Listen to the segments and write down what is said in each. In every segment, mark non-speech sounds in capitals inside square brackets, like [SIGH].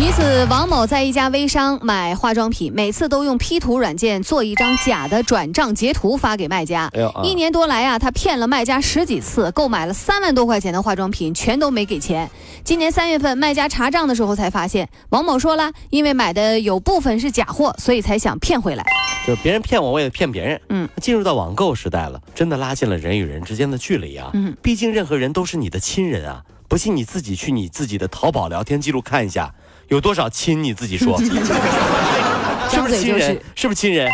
疑似王某在一家微商买化妆品，每次都用 P 图软件做一张假的转账截图发给卖家。哎啊一年多来啊，她骗了卖家十几次，购买了三万多块钱的化妆品，全都没给钱。今年三月份，卖家查账的时候才发现，王某说了，因为买的有部分是假货，所以才想骗回来。就是别人骗我，我也骗别人。嗯，进入到网购时代了，真的拉近了人与人之间的距离啊。嗯，毕竟任何人都是你的亲人啊。不信你自己去你自己的淘宝聊天记录看一下，有多少亲你自己说，[LAUGHS] 是不是亲人？是不是亲人？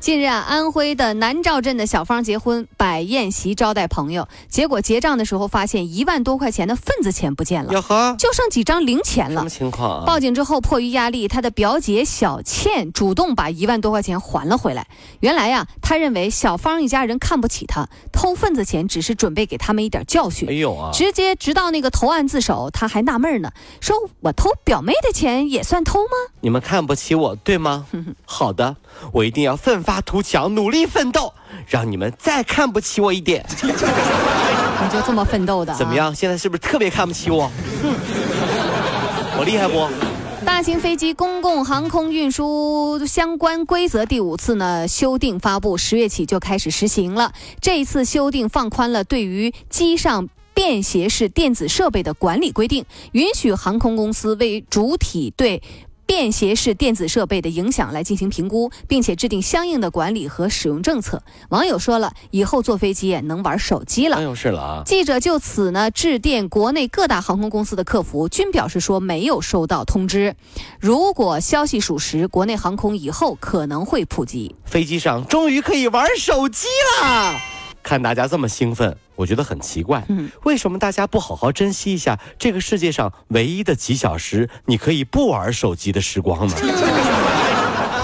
近日啊，安徽的南赵镇的小芳结婚摆宴席招待朋友，结果结账的时候发现一万多块钱的份子钱不见了，就剩几张零钱了什么。情况啊？报警之后，迫于压力，他的表姐小倩主动把一万多块钱还了回来。原来呀、他认为小芳一家人看不起他，偷份子钱只是准备给他们一点教哎训。呦啊！直接直到那个投案自首，他还纳闷呢，说我偷表妹的钱也算偷吗？你们看不起我，对吗？[LAUGHS] 好的，我一定要奋发图强，努力奋斗，让你们再看不起我一点。[LAUGHS] 你就这么奋斗的、啊？怎么？样？现在是不是特别看不起我？我厉害不？大型飞机公共航空运输相关规则第五次呢修订发布，十月起就开始实行了。这一次修订放宽了对于机上。便携式电子设备的管理规定，允许航空公司为主体对便携式电子设备的影响来进行评估，并且制定相应的管理和使用政策。网友说了，以后坐飞机也能玩手机了哎。呦，是了啊！记者就此呢致电国内各大航空公司的客服，均表示说没有收到通知。如果消息属实，国内航空以后可能会普及。飞机上终于可以玩手机啦！看大家这么兴奋，我觉得很奇怪。嗯，为什么大家不好好珍惜一下这个世界上唯一的几小时，你可以不玩手机的时光呢？[LAUGHS]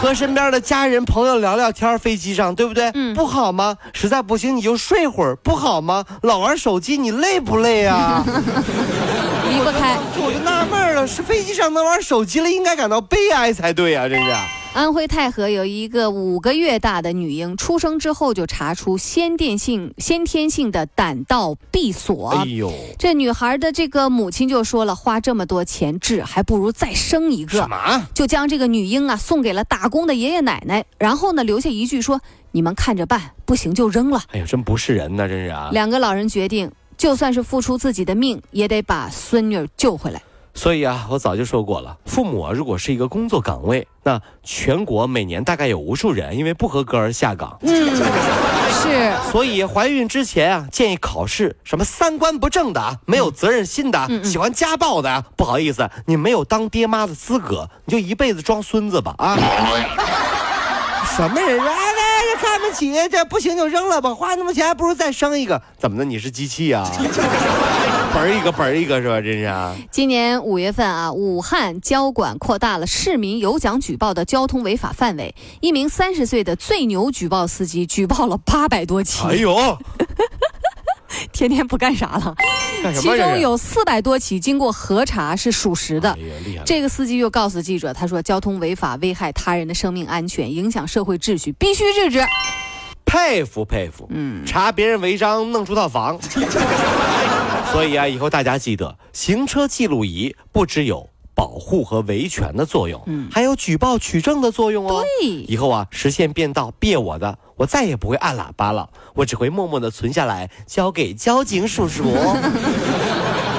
和身边的家人朋友聊聊天，飞机上对不对？嗯不好吗？实在不行你就睡会儿，不好吗？老玩手机你累不累啊？[LAUGHS] 离不开。我就纳闷了，是飞机上能玩手机了，应该感到悲哀才对啊！这是。安徽太和有一个五个月大的女婴，出生之后就查出先天性先天性的胆道闭锁。哎呦，这女孩的这个母亲就说了，花这么多钱治，还不如再生一个。什么？就将这个女婴啊送给了打工的爷爷奶奶，然后呢留下一句说：“你们看着办，不行就扔了。哎呦，真不是人呐，真是啊！两个老人决定，就算是付出自己的命，也得把孙女儿救回来。所以啊，我早就说过了，父母啊，如果是一个工作岗位，那全国每年大概有无数人因为不合格而下岗。是，所以怀孕之前啊，建议考试什么三观不正的啊，没有责任心的喜欢家暴的啊，不好意思，你没有当爹妈的资格，你就一辈子装孙子吧啊！什么人说哎这看不起，这不行就扔了吧，花那么多钱还不如再生一个。怎么的？你是机器啊？[LAUGHS] 本儿一个本儿一个是吧？真是啊！今年五月份啊，武汉交管扩大了市民有奖举报的交通违法范围。一名三十岁的最牛举报司机举报了八百多起，哎呦，[LAUGHS] 天天不干啥了。其？中有四百多起经过核查是属实的！这个司机又告诉记者，他说交通违法危害他人的生命安全，影响社会秩序，必须制止。佩服佩服，嗯，查别人违章弄出套房。所以啊，以后大家记得，行车记录仪不只有保护和维权的作用，嗯还有举报取证的作用哦。对以后啊，实现变道别我的，我再也不会按喇叭了，我只会默默的存下来，交给交警叔叔。[LAUGHS]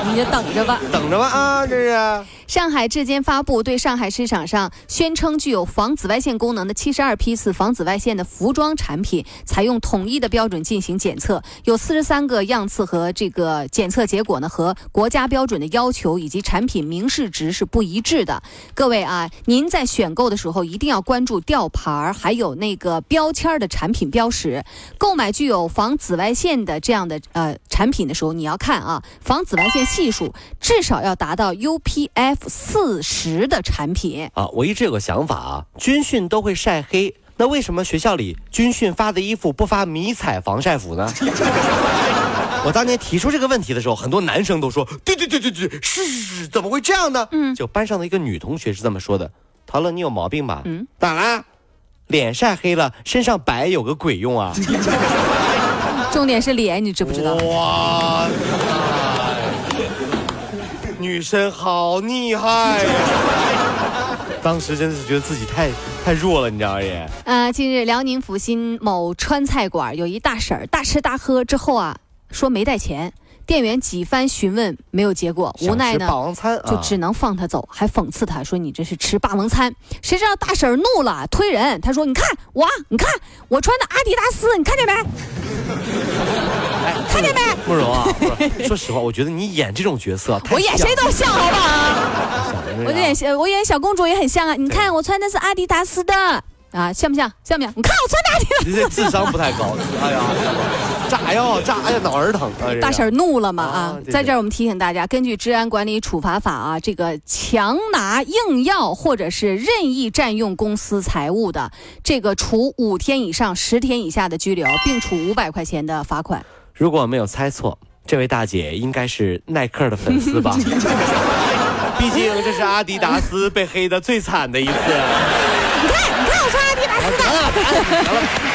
你就等着吧。等着吧啊，这是。上海质监发布对上海市场上宣称具有防紫外线功能的七十二批次防紫外线的服装产品，采用统一的标准进行检测，有四十三个样次和这个检测结果呢和国家标准的要求以及产品明示值是不一致的。各位啊，您在选购的时候一定要关注吊牌儿还有那个标签儿的产品标识。购买具有防紫外线的这样的呃产品的时候，你要看啊，防紫外线系数至少要达到 UPF 四十的产品。啊，我一直有个想法啊，军训都会晒黑，那为什么学校里军训发的衣服不发迷彩防晒服呢？[LAUGHS] 我当年提出这个问题的时候，很多男生都说：“对对对对对，是是是，怎么会这样呢？”嗯，就班上的一个女同学是这么说的：“陶乐，你有毛病吧？嗯，咋啦？脸晒黑了，身上白有个鬼用啊？[LAUGHS] 重点是脸，你知不知道？哇，女生好厉害呀！” [LAUGHS] 当时真的是觉得自己太太弱了，你知道吗？也。呃，近日辽宁阜新某川菜馆有一大婶儿大吃大喝之后啊，说没带钱，店员几番询问没有结果，无奈呢，霸王餐就只能放他走，还讽刺他说你这是吃霸王餐。谁知道大婶儿怒了，推人，他说你看我，你看我穿的阿迪达斯，你看见没？看见没？慕容啊，说实话，我觉得你演这种角色，[LAUGHS] 我演谁都像，好不好？我演小，我演小公主也很像啊！你看我穿的是阿迪达斯的啊，像不像？像不像？你看我穿的阿迪达斯。你这智商不太高，哎呀，炸药炸呀，脑儿疼啊！大婶怒了嘛啊！在这儿我们提醒大家，根据《治安管理处罚法》啊，这个强拿硬要或者是任意占用公司财物的，这个处五天以上十天以下的拘留，并处五百块钱的罚款。如果没有猜错，这位大姐应该是耐克的粉丝吧？[LAUGHS] 毕竟这是阿迪达斯被黑的最惨的一次。你看，你看我穿阿迪达斯的。